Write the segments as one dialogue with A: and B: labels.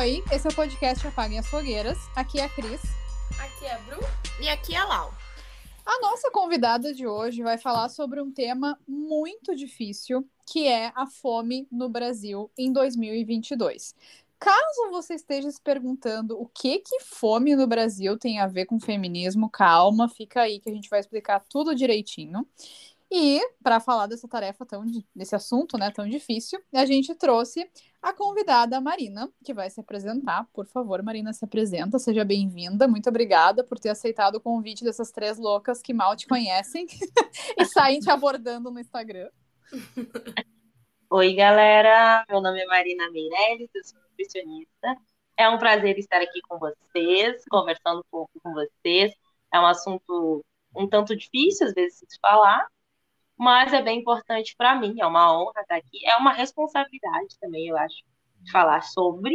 A: Oi, esse é o podcast Apaguem as Fogueiras. Aqui é a Cris.
B: Aqui é a Bru.
C: E aqui é a Lau.
A: A nossa convidada de hoje vai falar sobre um tema muito difícil, que é a fome no Brasil em 2022. Caso você esteja se perguntando o que que fome no Brasil tem a ver com feminismo, calma, fica aí que a gente vai explicar tudo direitinho. E para falar dessa tarefa tão desse assunto, né, tão difícil, a gente trouxe a convidada Marina, que vai se apresentar. Por favor, Marina, se apresenta, seja bem-vinda. Muito obrigada por ter aceitado o convite dessas três loucas que mal te conhecem e saem te abordando no Instagram.
D: Oi, galera. Meu nome é Marina Meirelles, eu sou nutricionista. É um prazer estar aqui com vocês, conversando um pouco com vocês. É um assunto um tanto difícil, às vezes, de falar, mas é bem importante para mim, é uma honra estar aqui, é uma responsabilidade também, eu acho, falar sobre.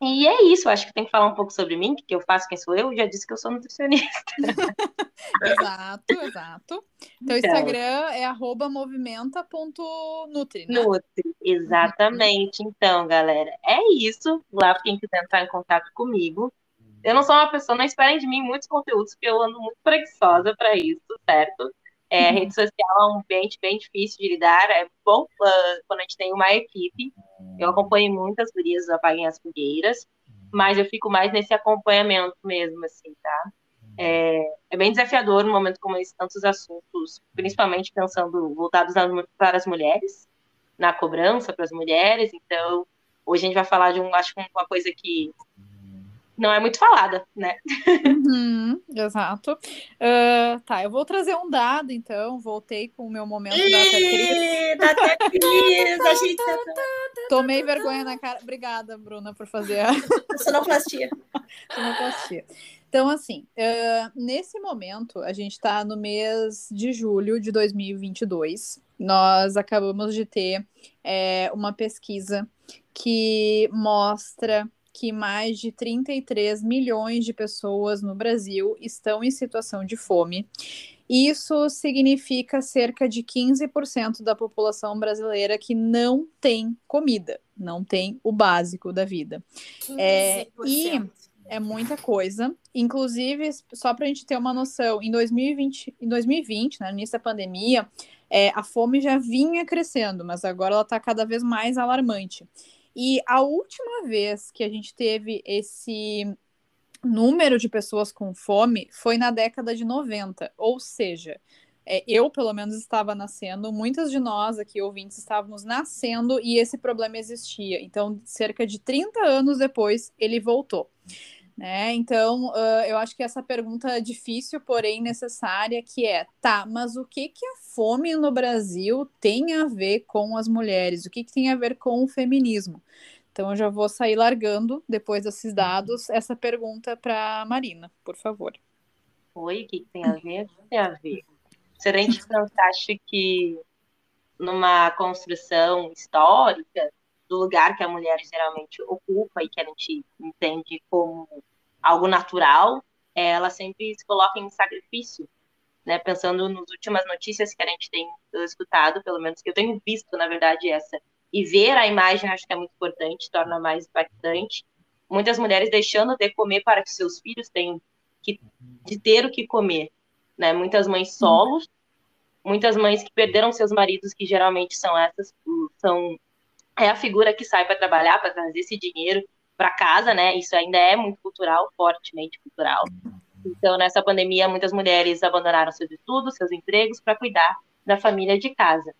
D: E é isso, acho que tem que falar um pouco sobre mim, o que eu faço, quem sou eu, já disse que eu sou nutricionista.
A: exato, exato. Então, o. Instagram é arroba movimenta.nutri,
D: né? Nutri, exatamente. Então, galera, é isso. Lá quem quiser entrar em contato comigo. Eu não sou uma pessoa, não esperem de mim muitos conteúdos, porque eu ando muito preguiçosa para isso, certo? É. Rede social é um ambiente bem difícil de lidar. É bom uh, quando a gente tem uma equipe. Eu acompanho muitas gurias Apaguem as Fogueiras, mas eu fico mais nesse acompanhamento mesmo, assim, tá? É, é bem desafiador no momento como esse, tantos assuntos, principalmente pensando voltados para as mulheres, na cobrança para as mulheres. Então, hoje a gente vai falar de um, acho que uma coisa que não é muito falada, né?
A: Uhum, exato. Uh, tá, eu vou trazer um dado, então. Voltei com o meu momento da
B: Cris. Da Cris, a gente tá...
A: Tomei vergonha na cara. Obrigada, Bruna, por fazer a
B: sonoplastia.
A: sonoplastia. Então, assim, uh, nesse momento, a gente está no mês de julho de 2022. Nós acabamos de ter é, uma pesquisa que mostra que mais de 33 milhões de pessoas no Brasil estão em situação de fome. Isso significa cerca de 15% da população brasileira que não tem comida, não tem o básico da vida. 15%. É, e é muita coisa. Inclusive, só para a gente ter uma noção, em 2020, em 2020 né, no início da pandemia, é, a fome já vinha crescendo, mas agora ela está cada vez mais alarmante. E a última vez que a gente teve esse número de pessoas com fome foi na década de 90, ou seja, é, eu pelo menos estava nascendo, muitas de nós aqui ouvintes estávamos nascendo e esse problema existia. Então, cerca de 30 anos depois, ele voltou. Né? Então, uh, eu acho que essa pergunta é difícil, porém necessária, que é, tá, mas o que, que a fome no Brasil tem a ver com as mulheres? O que, que tem a ver com o feminismo? Então, eu já vou sair largando, depois desses dados, essa pergunta para Marina, por favor.
D: Oi, o que, que tem a ver? O que tem a ver? Se a gente pensasse que numa construção histórica, do lugar que a mulher geralmente ocupa e que a gente entende como algo natural, ela sempre se coloca em sacrifício, né? Pensando nas últimas notícias que a gente tem escutado, pelo menos que eu tenho visto, na verdade, essa. E ver a imagem acho que é muito importante, torna mais impactante. Muitas mulheres deixando de comer para que seus filhos tenham que de ter o que comer, né? Muitas mães solos, muitas mães que perderam seus maridos, que geralmente são essas, são é a figura que sai para trabalhar, para trazer esse dinheiro para casa, né? Isso ainda é muito cultural, fortemente cultural. Então, nessa pandemia, muitas mulheres abandonaram seus estudos, seus empregos para cuidar da família de casa.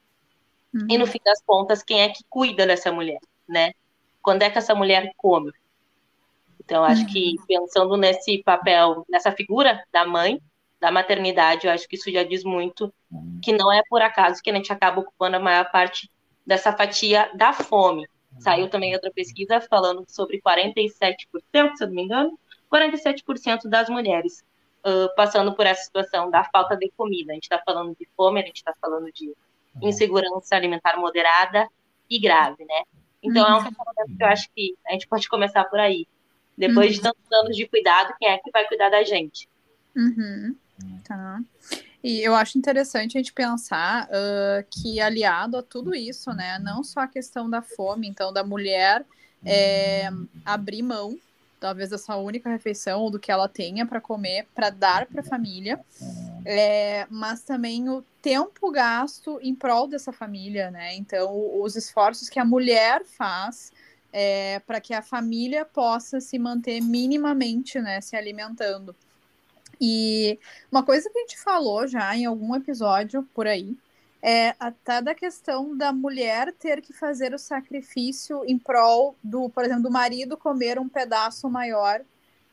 D: Uhum. E no fim das contas, quem é que cuida dessa mulher, né? Quando é que essa mulher come? Então, acho uhum. que pensando nesse papel, nessa figura da mãe, da maternidade, eu acho que isso já diz muito que não é por acaso que a gente acaba ocupando a maior parte dessa fatia da fome. Saiu também outra pesquisa falando sobre 47%, se eu não me engano, 47% das mulheres uh, passando por essa situação da falta de comida. A gente está falando de fome, a gente está falando de insegurança alimentar moderada e grave, né? Então é um questionamento que eu acho que a gente pode começar por aí. Depois de uhum. tantos anos de cuidado, quem é que vai cuidar da gente?
A: Uhum. Tá. E eu acho interessante a gente pensar uh, que, aliado a tudo isso, né, não só a questão da fome, então, da mulher é, abrir mão, talvez dessa única refeição ou do que ela tenha para comer, para dar para a família, é, mas também o tempo gasto em prol dessa família, né? Então, os esforços que a mulher faz é, para que a família possa se manter minimamente, né, se alimentando. E uma coisa que a gente falou já em algum episódio por aí é até da questão da mulher ter que fazer o sacrifício em prol do, por exemplo, do marido comer um pedaço maior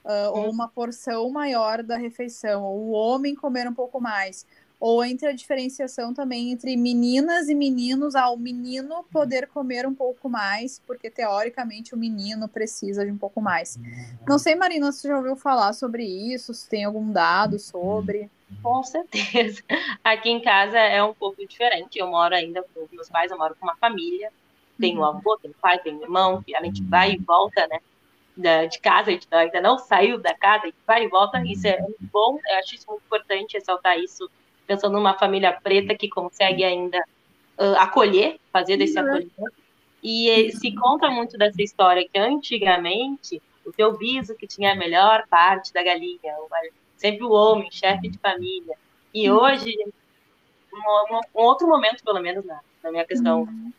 A: uh, ou uma porção maior da refeição, ou o homem comer um pouco mais ou entre a diferenciação também entre meninas e meninos, ao ah, menino poder comer um pouco mais, porque teoricamente o menino precisa de um pouco mais. Não sei, Marina, se você já ouviu falar sobre isso, se tem algum dado sobre.
D: Com certeza. Aqui em casa é um pouco diferente. Eu moro ainda com meus pais, eu moro com uma família. Tenho uhum. avô, tenho pai, tenho irmão, que a gente vai e volta, né? de casa, a gente ainda não saiu da casa, a gente vai e volta. Isso é muito bom, eu acho isso muito importante ressaltar isso pensando numa família preta que consegue ainda uh, acolher, fazer desse uhum. acolhimento. E se conta muito dessa história que antigamente o teu biso que tinha a melhor parte da galinha, sempre o homem, chefe de família. E uhum. hoje, um, um, outro momento, pelo menos na, na minha questão uhum.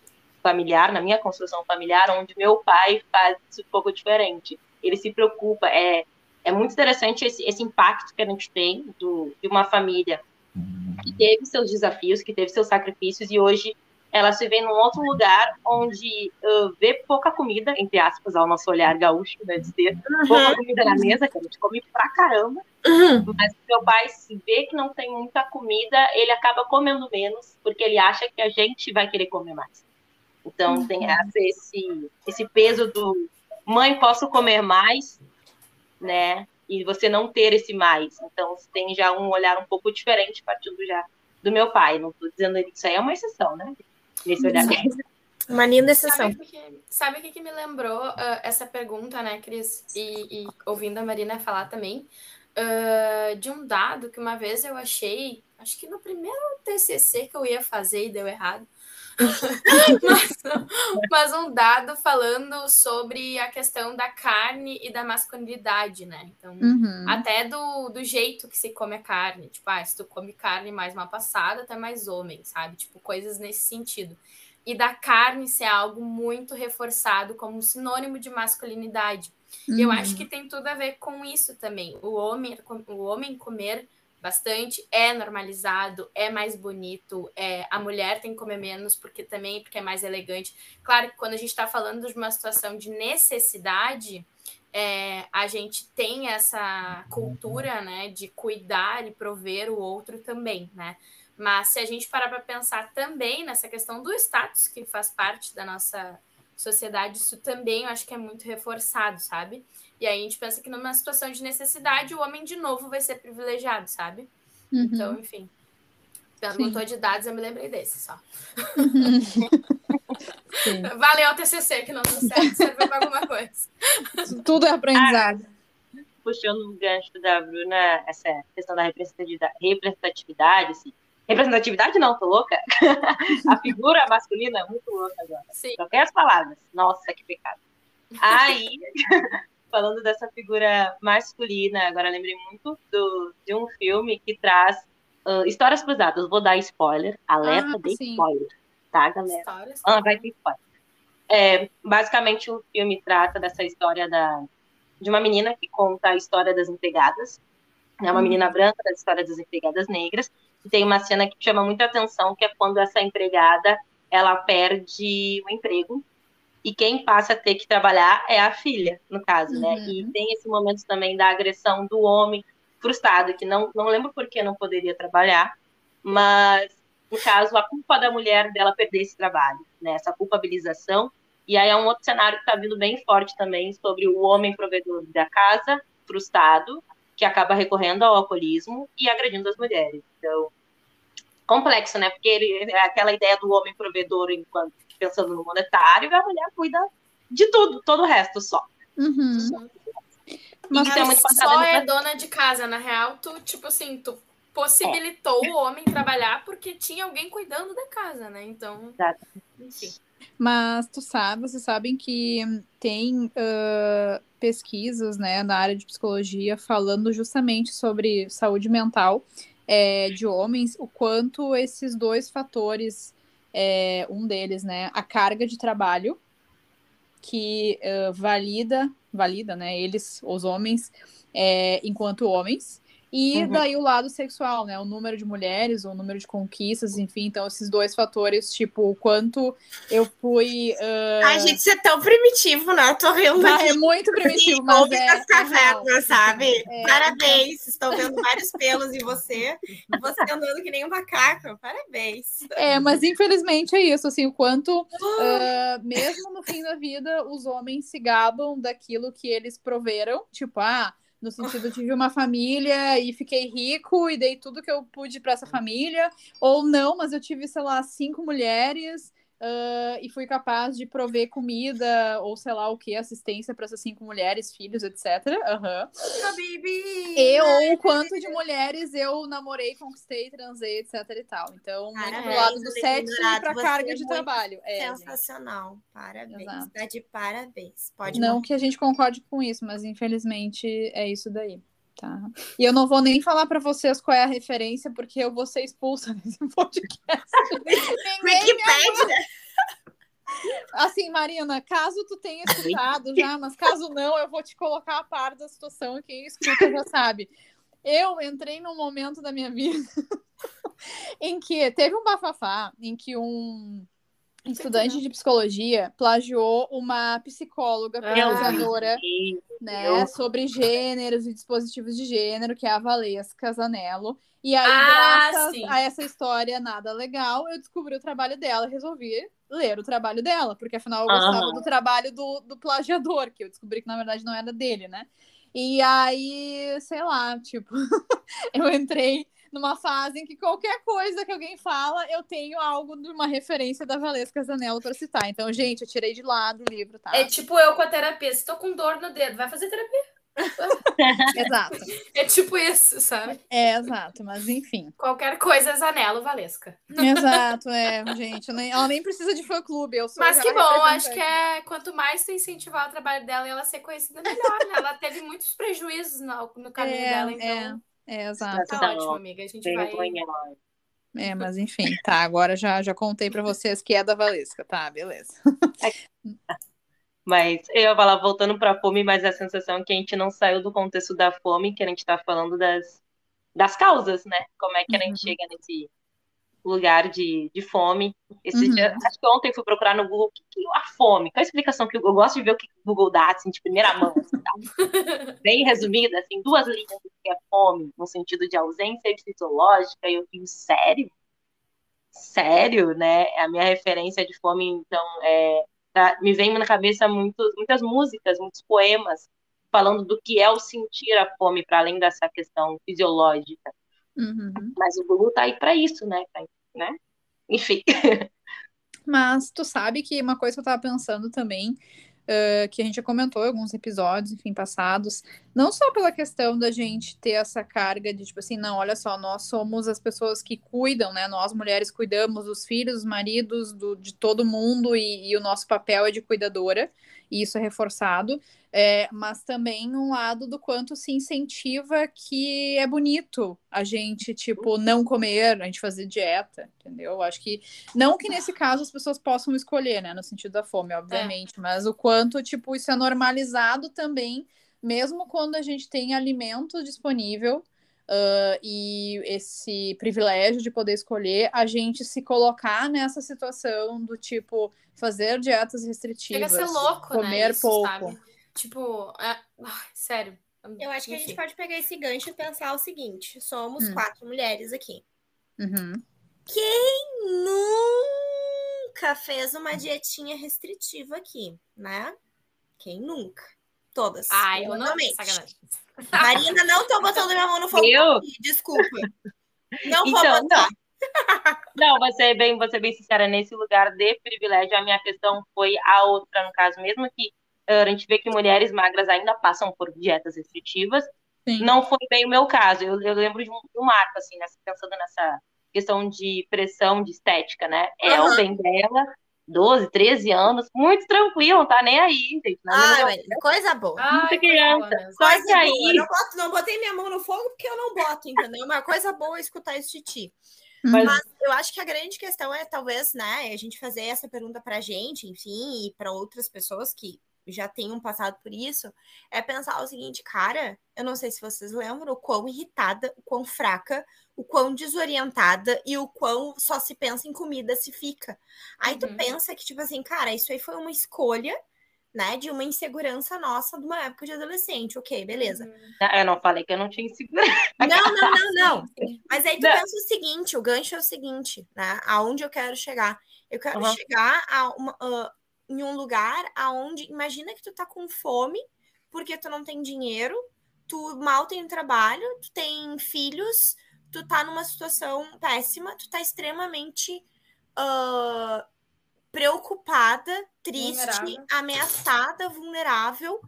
D: familiar, na minha construção familiar, onde meu pai faz isso um pouco diferente. Ele se preocupa, é, é muito interessante esse, esse impacto que a gente tem do, de uma família que teve seus desafios, que teve seus sacrifícios, e hoje ela se vê num outro lugar onde uh, vê pouca comida, entre aspas, ao nosso olhar gaúcho, né, dizer, uhum. pouca comida na mesa, que a gente come pra caramba, uhum. mas meu pai se vê que não tem muita comida, ele acaba comendo menos, porque ele acha que a gente vai querer comer mais. Então uhum. tem esse, esse peso do mãe, posso comer mais, né? E você não ter esse mais. Então, você tem já um olhar um pouco diferente partindo já do meu pai. Não estou dizendo que isso aí é uma exceção, né? Nesse olhar.
B: Uma linda exceção.
C: Sabe o que, que, me lembrou uh, essa pergunta, né, Cris? E, e, ouvindo a Marina falar também, uh, de um dado que uma vez eu achei, acho que no primeiro TCC que eu ia fazer e deu errado, mas, mas, um dado falando sobre a questão da carne e da masculinidade, né? Então, uhum. até do, do jeito que se come a carne. Tipo, ah, se tu come carne mais mal passada, tu é mais homem, sabe? Tipo, coisas nesse sentido. E da carne ser algo muito reforçado como sinônimo de masculinidade. Uhum. E eu acho uhum. que tem tudo a ver com isso também. O homem, o homem comer bastante, é normalizado, é mais bonito, é, a mulher tem que comer menos porque também porque é mais elegante. Claro que quando a gente está falando de uma situação de necessidade, é, a gente tem essa cultura né, de cuidar e prover o outro também, né? Mas se a gente parar para pensar também nessa questão do status que faz parte da nossa sociedade, isso também eu acho que é muito reforçado, sabe? E aí a gente pensa que numa situação de necessidade, o homem de novo vai ser privilegiado, sabe? Uhum. Então, enfim. Perguntou Sim. de dados, eu me lembrei desse só. Valeu o TCC, que não deu certo, serviu para alguma coisa.
A: Tudo é aprendizado.
D: Ah, puxando o gancho da Bruna, essa questão da representatividade, representatividade assim, representatividade não, tô louca. a figura masculina é muito louca agora. Sim. Troquei as palavras. Nossa, que pecado. Aí, falando dessa figura masculina, agora lembrei muito do, de um filme que traz uh, histórias cruzadas. Vou dar spoiler, alerta ah, de sim. spoiler, tá, galera? Histórias, ah, vai ter spoiler. É, basicamente, o filme trata dessa história da, de uma menina que conta a história das empregadas, né, uma hum. menina branca da história das empregadas negras, e tem uma cena que chama muita atenção, que é quando essa empregada ela perde o emprego e quem passa a ter que trabalhar é a filha, no caso, uhum. né? E uhum. tem esse momento também da agressão do homem frustrado, que não, não lembro por que não poderia trabalhar, mas, no caso, a culpa da mulher dela perder esse trabalho, né? Essa culpabilização. E aí é um outro cenário que está vindo bem forte também sobre o homem provedor da casa, frustrado, que acaba recorrendo ao alcoolismo e agredindo as mulheres. Então, complexo, né? Porque ele, é aquela ideia do homem provedor enquanto pensando no monetário, e a mulher cuida de tudo, todo o resto só.
C: Uhum. Mas é muito só é dona de casa, na real, tu, tipo assim, tu possibilitou é. o homem trabalhar porque tinha alguém cuidando da casa, né? Então,
D: Exato. enfim.
A: Mas tu sabe, vocês sabem que tem uh, pesquisas né, na área de psicologia falando justamente sobre saúde mental é, de homens, o quanto esses dois fatores, é, um deles, né, a carga de trabalho, que uh, valida, valida, né, eles, os homens, é, enquanto homens, e uhum. daí o lado sexual, né? O número de mulheres, o número de conquistas, enfim. Então, esses dois fatores, tipo, o quanto eu fui. Uh...
B: Ai, gente, isso é tão primitivo, né? Eu tô rindo
A: ah, É muito primitivo, mas. É,
B: as cavernas, sabe? É, Parabéns. Estou vendo vários pelos em você. Você andando que nem um macaco. Parabéns.
A: É, mas infelizmente é isso, assim, o quanto, uh, mesmo no fim da vida, os homens se gabam daquilo que eles proveram. Tipo, ah no sentido, tive uma família e fiquei rico e dei tudo que eu pude para essa família, ou não, mas eu tive, sei lá, cinco mulheres Uh, e fui capaz de prover comida ou sei lá o que, assistência para essas cinco mulheres, filhos, etc. Uhum. E ou o quanto de mulheres eu namorei, conquistei, transei, etc e tal. Então, Parabéns, pro lado do sexo e pra carga de trabalho.
B: É, sensacional. Gente. Parabéns. Exato. Tá de parabéns. Pode
A: Não que a gente concorde com isso, mas infelizmente é isso daí. Tá. E eu não vou nem falar para vocês qual é a referência, porque eu vou ser expulsa desse podcast. Wikipedia! Assim, Marina, caso tu tenha escutado já, mas caso não, eu vou te colocar a par da situação e quem escuta já sabe. Eu entrei num momento da minha vida em que teve um bafafá, em que um estudante de psicologia plagiou uma psicóloga pesquisadora né, sobre gêneros e dispositivos de gênero, que é a Valesca Zanello. E aí, ah, graças sim. a essa história nada legal, eu descobri o trabalho dela e resolvi ler o trabalho dela, porque afinal eu gostava do trabalho do, do plagiador, que eu descobri que na verdade não era dele, né? E aí, sei lá, tipo, eu entrei numa fase em que qualquer coisa que alguém fala, eu tenho algo de uma referência da Valesca Zanello para citar. Então, gente, eu tirei de lado o livro, tá?
C: É tipo eu com a terapia. Se tô com dor no dedo, vai fazer terapia.
A: exato.
C: É tipo isso, sabe?
A: É, exato, mas enfim.
C: Qualquer coisa, Zanello, Valesca.
A: Exato, é, gente. Nem, ela nem precisa de fã-clube. Eu sou
C: mas que bom, acho que é quanto mais tu incentivar o trabalho dela e ela ser conhecida, melhor, né? Ela teve muitos prejuízos no, no caminho é, dela, então.
A: É. É, exato.
C: Tá ótimo, amiga. A gente vai.
A: É, mas enfim, tá. Agora já, já contei para vocês que é da Valesca, tá? Beleza.
D: Mas eu ia falar, voltando para a fome, mas a sensação é que a gente não saiu do contexto da fome, que a gente está falando das, das causas, né? Como é que a gente uhum. chega nesse, lugar de, de fome. Esse uhum. dia, acho que ontem fui procurar no Google o que, que a fome. Qual a explicação que eu, eu gosto de ver o que o Google dá, assim, de primeira mão, assim, tá? bem resumida, assim, duas linhas do que é fome, no sentido de ausência fisiológica, e eu fico, sério? Sério, né? A minha referência de fome, então, é, tá, me vem na cabeça muitos, muitas músicas, muitos poemas, falando do que é o sentir a fome, para além dessa questão fisiológica.
A: Uhum.
D: Mas o Google tá aí para isso, né? né? Enfim.
A: Mas tu sabe que uma coisa que eu tava pensando também, uh, que a gente já comentou em alguns episódios, enfim, passados, não só pela questão da gente ter essa carga de, tipo assim, não, olha só, nós somos as pessoas que cuidam, né? Nós, mulheres, cuidamos dos filhos, dos maridos, do, de todo mundo, e, e o nosso papel é de cuidadora e isso é reforçado, é, mas também um lado do quanto se incentiva que é bonito a gente, tipo, não comer, a gente fazer dieta, entendeu? Acho que, não que nesse caso as pessoas possam escolher, né, no sentido da fome, obviamente, é. mas o quanto, tipo, isso é normalizado também, mesmo quando a gente tem alimento disponível, Uh, e esse privilégio de poder escolher, a gente se colocar nessa situação do tipo fazer dietas restritivas,
C: Chega a ser louco,
A: né, comer
C: né? Isso,
A: pouco.
C: Sabe? Tipo, é... sério.
B: Eu acho que a gente pode pegar esse gancho e pensar o seguinte: somos hum. quatro mulheres aqui.
A: Uhum.
B: Quem nunca fez uma dietinha restritiva aqui, né? Quem nunca? Todas.
C: Ai, eu não. Sacanagem.
B: Marina, não tô botando minha mão no fogo. Eu? Desculpa. Não vou então, botar.
D: Não. não, você bem, você bem sincera, nesse lugar de privilégio, a minha questão foi a outra, no caso, mesmo que uh, a gente vê que mulheres magras ainda passam por dietas restritivas, Sim. não foi bem o meu caso. Eu, eu lembro de um, de um marco, assim, nessa, pensando nessa questão de pressão, de estética, né? É uhum. o bem dela, 12, 13 anos, muito tranquilo, não tá nem aí, gente.
B: Ah,
D: minha-
B: mas coisa boa.
C: Ai,
D: Muita
C: coisa
D: criança.
C: boa mesmo.
D: Só
B: Coisa
D: que aí-
B: boa. Eu Não, boto- não botei minha mão no fogo porque eu não boto, entendeu? Uma coisa boa é escutar isso de ti.
D: Mas-
B: Mas eu acho que a grande questão é, talvez, né, a gente fazer essa pergunta pra gente, enfim, e para outras pessoas que já tenham passado por isso, é pensar o seguinte, cara, eu não sei se vocês lembram o quão irritada, o quão fraca, o quão desorientada e o quão só se pensa em comida se fica. Aí tu
C: Uhum.
B: pensa que, tipo assim, cara, isso aí foi uma escolha, né, de uma insegurança nossa de uma época de adolescente. Ok, beleza.
C: Uhum.
D: Eu não falei que eu não tinha insegurança.
B: Não, não, não, não. Mas aí tu
D: Não.
B: pensa o seguinte, o gancho é o seguinte, né? Aonde eu quero chegar? Eu quero
D: Uhum.
B: chegar a uma, ah, em um lugar aonde, imagina que tu tá com fome, porque tu não tem dinheiro, tu mal tem trabalho, tu tem filhos, tu tá numa situação péssima, tu tá extremamente ah, preocupada, triste,
C: Vulnerável.
B: ameaçada, vulnerável,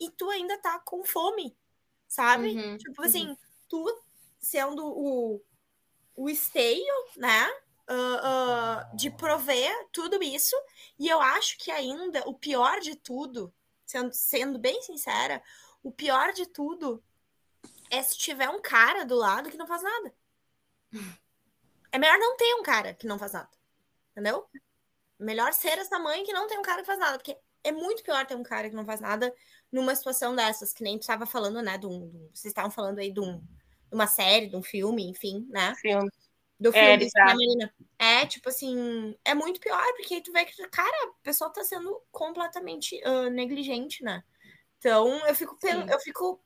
B: e tu ainda tá com fome, sabe?
C: Uhum,
B: Tipo assim, tu sendo o, o esteio, né? Ah, de prover tudo isso. E eu acho que ainda o pior de tudo, sendo, sendo bem sincera, o pior de tudo é se tiver um cara do lado que não faz nada. É melhor não ter um cara que não faz nada. Entendeu? Melhor ser essa mãe que não tem um cara que faz nada. Porque é muito pior ter um cara que não faz nada numa situação dessas, que nem tu estava falando, né? Um- vocês estavam falando aí de, um, de uma série, de um filme, enfim, né?
D: Filme.
B: Do
D: É,
B: filme, né,
D: bizarro.
B: Marina? É, tipo assim, é muito pior, porque aí tu vê que, cara, a pessoa tá sendo completamente ah, negligente, né? Então, eu fico,
C: Sim.
B: eu fico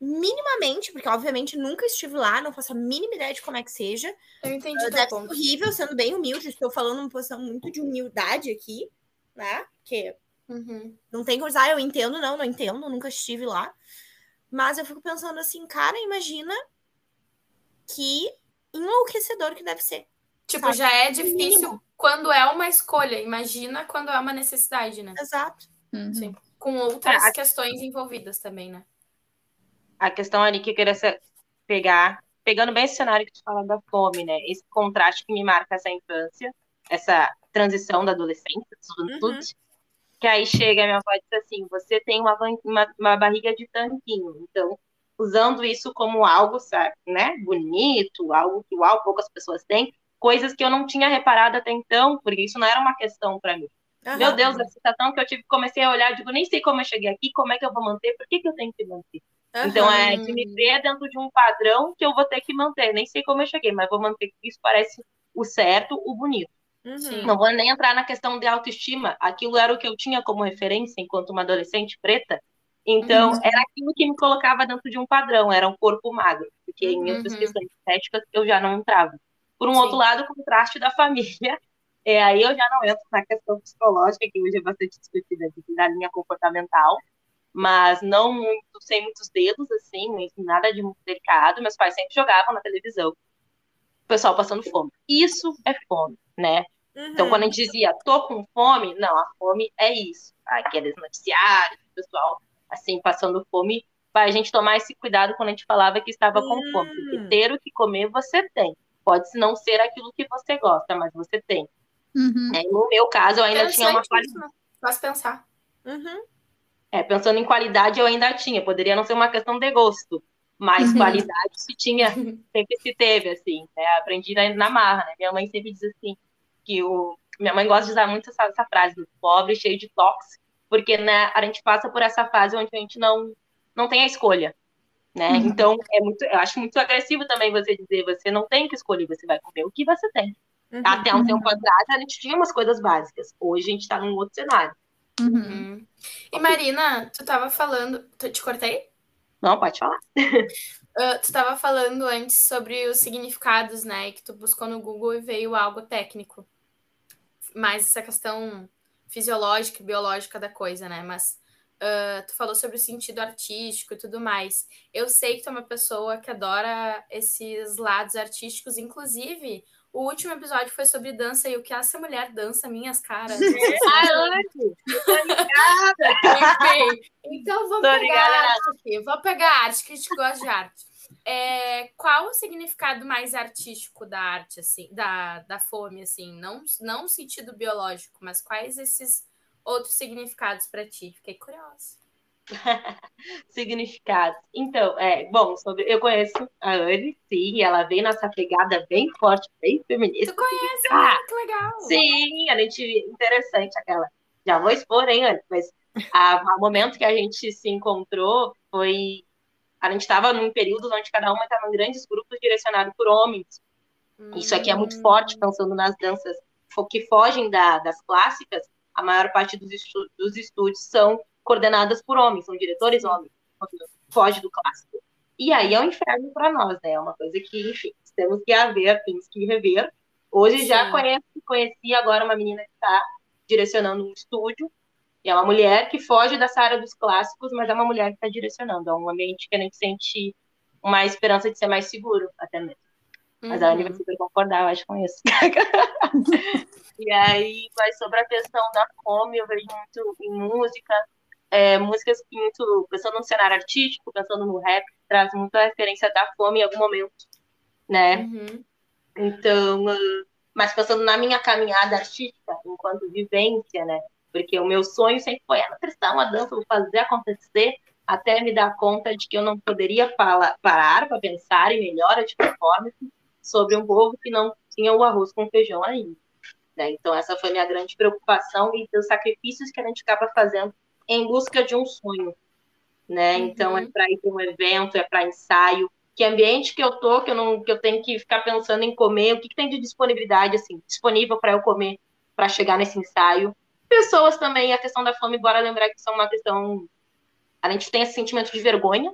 B: minimamente, porque obviamente nunca estive lá, não faço a mínima ideia de como é que seja.
C: Eu entendi
B: Uh, Deve ser horrível, sendo bem humilde, estou falando uma posição muito de humildade aqui, né? Porque
C: Uhum.
B: não tem coisa, ah, eu entendo, não, não entendo, nunca estive lá. Mas eu fico pensando assim, cara, imagina que enlouquecedor que deve ser.
C: Tipo,
B: Sabe?
C: já é
B: Mínimo.
C: difícil quando é uma escolha. Imagina quando é uma necessidade, né?
B: Exato.
A: Uhum.
C: Sim. Com outras
D: É, a-
C: questões envolvidas também, né?
D: A questão ali que eu queria pegar, pegando bem esse cenário que tu fala da fome, né? Esse contraste que me marca essa infância, essa transição da adolescência, juventude, que aí chega a minha avó e diz assim, você tem uma, uma, uma barriga de tanquinho, então, usando isso como algo, sabe, né, bonito, algo que, uau, poucas pessoas têm, coisas que eu não tinha reparado até então, porque isso não era uma questão para mim. Meu. Deus, a sensação que eu tive, comecei a olhar, digo, nem sei como eu cheguei aqui, como é que eu vou manter, por que que eu tenho que manter? Então, é de me ver dentro de um padrão que eu vou ter que manter. Nem sei como eu cheguei, mas vou manter que isso parece o certo, o bonito.
B: Uhum.
D: Não vou nem entrar na questão de autoestima. Aquilo era o que eu tinha como referência enquanto uma adolescente preta. Então,
C: Uhum.
D: era aquilo que me colocava dentro de um padrão, era um corpo magro. Porque em outras
C: Uhum.
D: questões estéticas eu já não entrava. Por um
C: Sim.
D: outro lado, o contraste da família. É, aí eu já não entro na questão psicológica, que hoje é bastante discutida aqui, na linha comportamental mas não muito, sem muitos dedos, assim, nada de muito delicado. Meus pais sempre jogavam na televisão. O pessoal passando fome. Isso é fome, né?
B: Uhum.
D: Então, quando a gente dizia, tô com fome, não, a fome é isso. Aqueles noticiários, o pessoal, assim, passando fome, para a gente tomar esse cuidado quando a gente falava que estava com fome. Porque
B: Hum.
D: ter o que comer, você tem. Pode não ser aquilo que você gosta, mas você tem.
A: Uhum.
D: né? No meu caso, eu ainda tinha uma qualidade.
C: Faz pensar.
B: Uhum.
D: É, pensando em qualidade, eu ainda tinha. Poderia não ser uma questão de gosto, mas
A: Uhum.
D: qualidade se tinha, sempre se teve, assim. Né? Aprendi na, na marra, né? Minha mãe sempre diz assim, que o... Minha mãe gosta de usar muito essa, essa frase, do pobre cheio de tox, porque né, a gente passa por essa fase onde a gente não, não tem a escolha, né?
A: Uhum.
D: Então, é muito, eu acho muito agressivo também você dizer, você não tem que escolher, você vai comer o que você tem.
B: Uhum.
D: Até um tempo atrás, a gente tinha umas coisas básicas. Hoje, a gente tá num outro cenário.
A: Uhum.
C: Hum. E Marina, tu tava falando. Tu te cortei?
D: Não, pode falar.
C: Ah, tu tava falando antes sobre os significados, né? Que tu buscou no Google e veio algo técnico. Mais essa questão fisiológica e biológica da coisa, né? Mas ah, tu falou sobre o sentido artístico e tudo mais. Eu sei que tu é uma pessoa que adora esses lados artísticos, inclusive. O último episódio foi sobre dança e o que essa mulher dança, minhas caras. Enfim, então vamos
D: Tô
C: pegar
D: ligada.
C: arte aqui. Vou pegar arte, que a gente gosta de arte. É, qual o significado mais artístico da arte, assim, da, da fome, assim, não, não no sentido biológico, mas quais esses outros significados para ti? Fiquei curiosa.
D: significados. Então, é, bom, sobre, eu conheço a Anne, sim, ela vem nessa pegada bem forte, bem feminista.
C: Tu conhece? Ah, que legal.
D: Sim, a gente, interessante aquela. Já vou expor, hein, Anne, mas o momento que a gente se encontrou foi a gente estava num período onde cada uma estava em grandes grupos direcionados por homens. Isso aqui é muito forte, pensando nas danças que fogem da, das clássicas, a maior parte dos, estu dos estúdios são coordenadas por homens, são diretores homens, foge do clássico. E aí é um inferno para nós, né? É uma coisa que, enfim, temos que haver, temos que rever. Hoje Sim. já conheci, conheci agora uma menina que está direcionando um estúdio, e é uma mulher que foge dessa área dos clássicos, mas é uma mulher que está direcionando. É um ambiente que a gente sente uma esperança de ser mais seguro, até mesmo. Uhum. Mas a Anne vai uhum. super concordar, eu acho, com isso. e aí, mas sobre a questão da fome, eu vejo muito em música, é, músicas que muito, pensando no cenário artístico, pensando no rap, traz muita referência da fome em algum momento, né? Uhum. Então, mas pensando na minha caminhada artística, enquanto vivência, né? Porque o meu sonho sempre foi a nutrição, a dança, vou fazer acontecer, até me dar conta de que eu não poderia parar para pensar em melhora de performance sobre um povo que não tinha o arroz com feijão ainda. Né? Então, essa foi minha grande preocupação e os sacrifícios que a gente acaba fazendo em busca de um sonho. Né? Uhum. Então, é para ir para um evento, é para ensaio. Que ambiente que eu tô, que eu, não, que eu tenho que ficar pensando em comer, o que, que tem de disponibilidade, assim, disponível para eu comer para chegar nesse ensaio pessoas também, a questão da fome, bora lembrar que isso é uma questão. A gente tem esse sentimento de vergonha,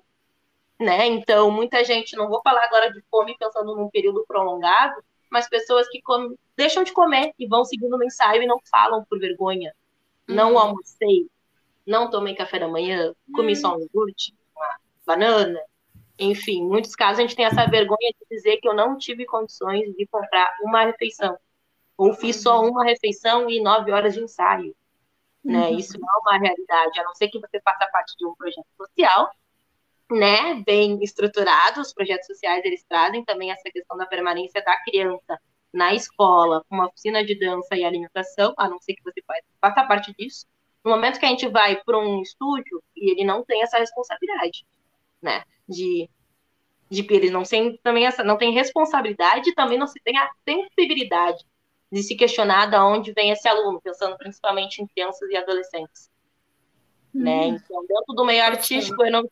D: né? Então, muita gente, não vou falar agora de fome pensando num período prolongado, mas pessoas que come, deixam de comer e vão seguindo no ensaio e não falam por vergonha. Uhum. Não almocei, não tomei café da manhã, comi uhum. só um iogurte, uma banana. Enfim, muitos casos a gente tem essa vergonha de dizer que eu não tive condições de comprar uma refeição ou fiz só uhum. uma refeição e nove horas de ensaio. Né? Uhum. Isso não é uma realidade, a não ser que você faça parte de um projeto social, né, bem estruturado, os projetos sociais eles trazem também essa questão da permanência da criança na escola, com uma oficina de dança e alimentação, a não ser que você faça parte disso. No momento que a gente vai para um estúdio e ele não tem essa responsabilidade, né, de de que ele não tem também essa não tem responsabilidade, também não se tem a sensibilidade de se questionar de onde vem esse aluno, pensando principalmente em crianças e adolescentes. Hum. Né? Então, dentro do meio artístico, eu não,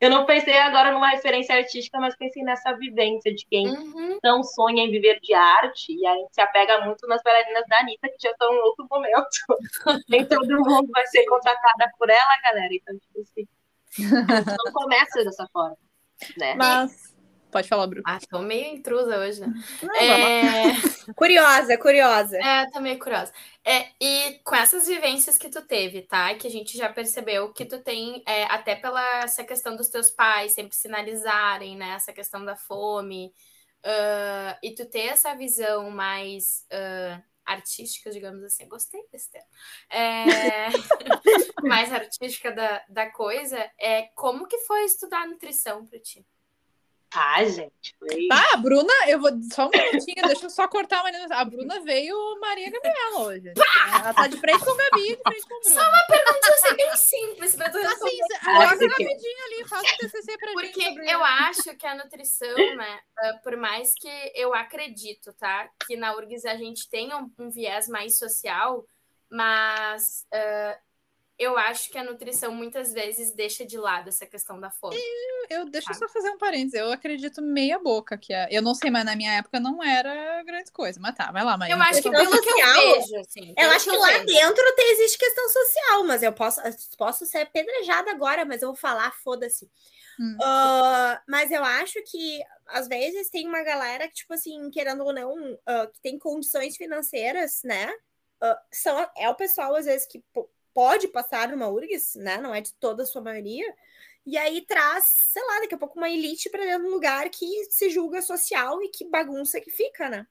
D: eu não pensei agora numa referência artística, mas pensei nessa vivência de quem uhum. não sonha em viver de arte, e a gente se apega muito nas bailarinas da Anitta, que já estão em outro momento. Nem todo mundo vai ser contratada por ela, galera. Então, tipo assim, não começa dessa forma. Né?
A: Mas Pode falar, Bruno.
C: Ah, tô meio intrusa hoje, né? Não, é...
B: curiosa, curiosa.
C: É, tô meio curiosa. É, e com essas vivências que tu teve, tá? Que a gente já percebeu que tu tem, é, até pela essa questão dos teus pais sempre sinalizarem, né? Essa questão da fome. Uh, e tu ter essa visão mais uh, artística, digamos assim. Gostei desse termo. É, mais artística da, da coisa. É, como que foi estudar nutrição para ti?
D: Ah, gente, foi.
A: Tá, a Bruna, eu vou. Só um minutinho, deixa eu só cortar a Marina. A Bruna veio Maria Gabriela hoje. Ela tá de frente com o Gabi de frente com o Bruno.
C: Só uma pergunta assim, bem simples pra tu
A: responder. Assim, Coloca rapidinho ali, faz o TCC pra
C: Porque
A: gente.
C: Porque eu acho que a nutrição, né, uh, por mais que eu acredito, tá, que na URGS a gente tenha um, um viés mais social, mas uh, eu acho que a nutrição muitas vezes deixa de lado essa questão da fome.
A: Eu, eu deixa eu só fazer um parênteses. Eu acredito meia boca que é. Eu não sei, mas na minha época não era grande coisa. Mas tá, vai lá,
C: mas Eu acho que pelo social, que eu vejo, assim.
B: Eu acho que, que lá dentro tem, existe questão social, mas eu posso, posso ser apedrejada agora, mas eu vou falar, foda-se. Hum. Uh, mas eu acho que às vezes tem uma galera que, tipo assim, querendo ou não, uh, que tem condições financeiras, né? Uh, são, é o pessoal, às vezes, que pode passar numa URGS, né? Não é de toda a sua maioria. E aí traz, sei lá, daqui a pouco uma elite para dentro de um lugar que se julga social e que bagunça que fica, né?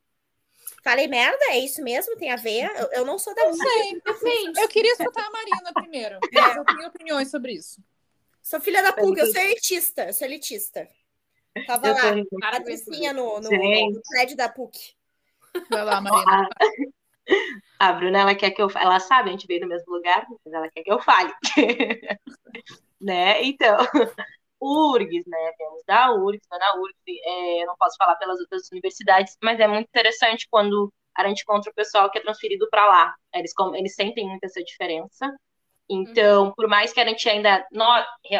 B: Falei merda? É isso mesmo? Tem a ver? Eu, eu não sou da
A: URGS. Sei, eu queria escutar a Marina primeiro. É. Eu tenho opiniões sobre isso.
B: Sou filha da pulga, eu sou elitista, eu sou elitista. Tava
D: Eu
B: lá. Patricinha no, no, no prédio da PUC.
A: Vai lá, Marina.
D: A, a Bruna, ela quer que eu fale. Ela sabe, a gente veio do mesmo lugar, mas ela quer que eu fale. né? Então, URGS, né? Temos da URGS, tô na URGS, é, eu não posso falar pelas outras universidades, mas é muito interessante quando a gente encontra o pessoal que é transferido para lá. Eles, eles sentem muito essa diferença. Então, por mais que a gente ainda. Não,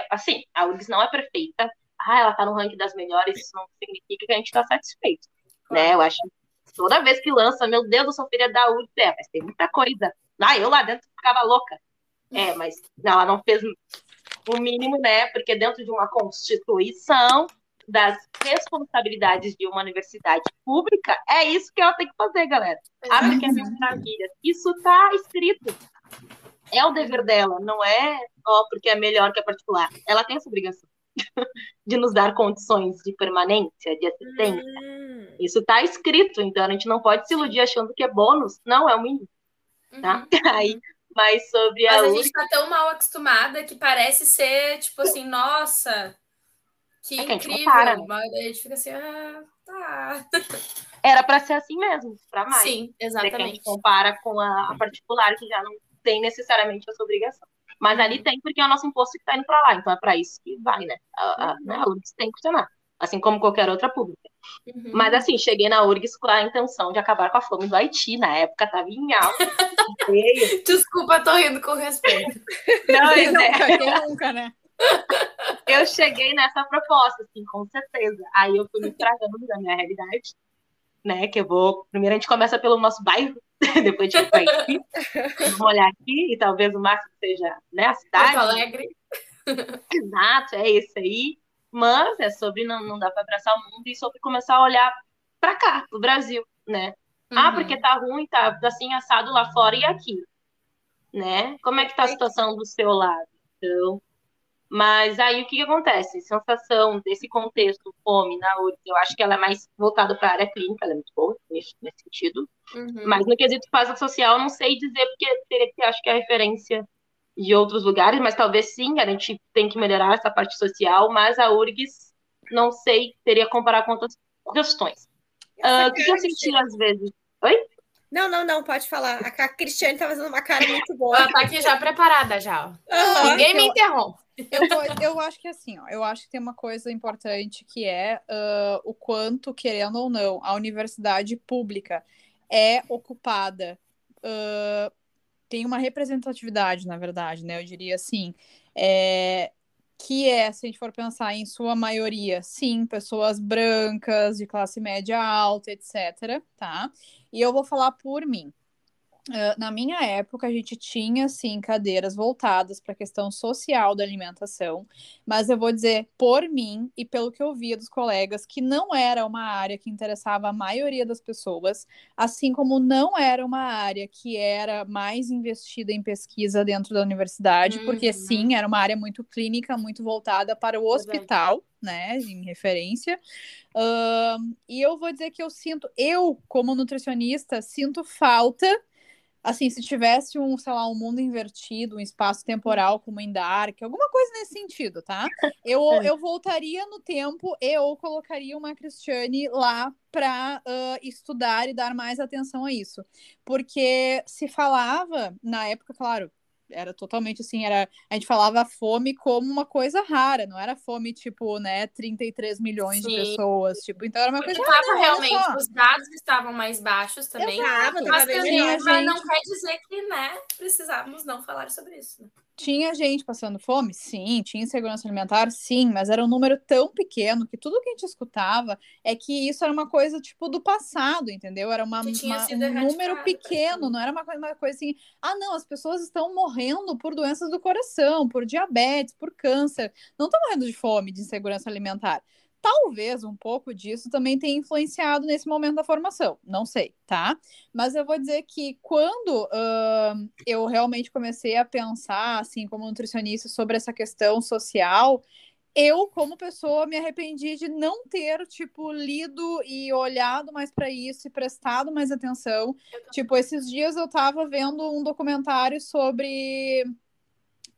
D: assim, a URGS não é perfeita. Ah, ela tá no ranking das melhores, isso não significa que a gente tá satisfeito. Né? Eu acho toda vez que lança, meu Deus, eu sou filha da URGS, é, mas tem muita coisa. Ah, eu lá dentro ficava louca. É, mas não, ela não fez o mínimo, né? Porque dentro de uma constituição das responsabilidades de uma universidade pública, é isso que ela tem que fazer, galera. Acha que é mil maravilhas. Isso tá escrito. É o dever dela, não é ó, porque é melhor que a particular. Ela tem essa obrigação de nos dar condições de permanência, de assistência.
B: Hum.
D: Isso tá escrito, então a gente não pode se iludir achando que é bônus. Não, é o mínimo, tá? Aí, mas sobre a
C: Uhum. Mas a
D: URGS,
C: gente tá tão mal acostumada que parece ser, tipo assim, nossa, que
D: É que a gente
C: incrível.
D: compara, né?
C: Mas a gente fica assim, ah, tá.
D: era para ser assim mesmo, para mais.
C: Sim,
D: Né, que a
C: exatamente.
D: gente compara com a, a particular, que já não tem necessariamente essa obrigação. Mas ali tem porque é o nosso imposto que está indo para lá, então é para isso que vai, né? A, a, né? a URGS tem que funcionar, assim como qualquer outra pública.
C: Uhum.
D: Mas assim, cheguei na URGS com a intenção de acabar com a fome do Haiti, na época tava em alta.
C: Desculpa, tô rindo com respeito.
D: Não, é,
A: nunca, nunca, né?
D: eu cheguei nessa proposta, assim, com certeza. Aí eu fui me estragando da minha realidade, né? Que eu vou. Primeiro a gente começa pelo nosso bairro, depois a gente vai aqui. Vamos olhar aqui, e talvez o máximo seja né, a
C: Porto
D: cidade.
C: Alegre.
D: Exato, é esse aí. Mas é sobre não, não dá para abraçar o mundo e sobre começar a olhar para cá, pro Brasil, né? Ah,
C: Uhum.
D: porque tá ruim, tá assim assado lá fora e aqui, né? Como é que tá a situação do seu lado? Então, mas aí o que, que acontece? Sensação desse contexto, fome na URGS, eu acho que ela é mais voltada para a área clínica, ela é muito boa nesse, nesse sentido.
C: Uhum.
D: Mas no quesito fase social, eu não sei dizer, porque teria que acho que é a referência de outros lugares, mas talvez sim, a gente tem que melhorar essa parte social, mas a URGS, não sei, teria que comparar com outras questões. Ah, o que, que eu senti às vezes?
B: Não, não, não, pode falar. A a Cristiane tá fazendo uma cara muito boa.
C: Ela tá aqui já preparada já.
B: Aham.
C: Ninguém me
A: eu-
C: interrompe.
A: Eu, eu acho que assim, ó, eu acho que tem uma coisa importante que é ah, o quanto, querendo ou não, a universidade pública é ocupada, ah, tem uma representatividade, na verdade, né? Eu diria assim, é, que é, se a gente for pensar em sua maioria, sim, pessoas brancas, de classe média alta, etc, tá? E eu vou falar por mim. Uh, na minha época, a gente tinha, sim, cadeiras voltadas para a questão social da alimentação, mas eu vou dizer por mim e pelo que eu via dos colegas, que não era uma área que interessava a maioria das pessoas, assim como não era uma área que era mais investida em pesquisa dentro da universidade, porque,
C: Uhum.
A: sim, era uma área muito clínica, muito voltada para o hospital, né, em referência. Ahn, e eu vou dizer que eu sinto, eu, como nutricionista, sinto falta assim, se tivesse um, sei lá, um mundo invertido, um espaço temporal como em Dark, alguma coisa nesse sentido, tá? Eu, eu voltaria no tempo e ou colocaria uma Cristiane lá para estudar e dar mais atenção a isso. Porque se falava, na época, claro, era totalmente assim, era a gente falava fome como uma coisa rara, não era fome tipo, né, 33 milhões de
C: Sim.
A: pessoas, tipo, então era uma coisa
C: tava
A: não,
C: realmente, os dados estavam mais baixos também.
B: Exato,
C: Mas,
B: tava bem
C: também,
A: melhor.
C: mas não
A: Gente.
C: quer dizer que, né, precisávamos não falar sobre isso. né?
A: Tinha gente passando fome? Sim. Tinha insegurança alimentar? Sim. Mas era um número tão pequeno que tudo que a gente escutava é que isso era uma coisa, tipo, do passado, entendeu? Era uma, uma- um número pequeno, não era uma, uma coisa assim, ah, não, as pessoas estão morrendo por doenças do coração, por diabetes, por câncer. Não estão morrendo de fome, de insegurança alimentar. Talvez um pouco disso também tenha influenciado nesse momento da formação, não sei, tá? Mas eu vou dizer que quando ahn, eu realmente comecei a pensar, assim, como nutricionista, sobre essa questão social, eu, como pessoa, me arrependi de não ter, tipo, lido e olhado mais para isso e prestado mais atenção. Tipo, esses dias eu tava vendo um documentário sobre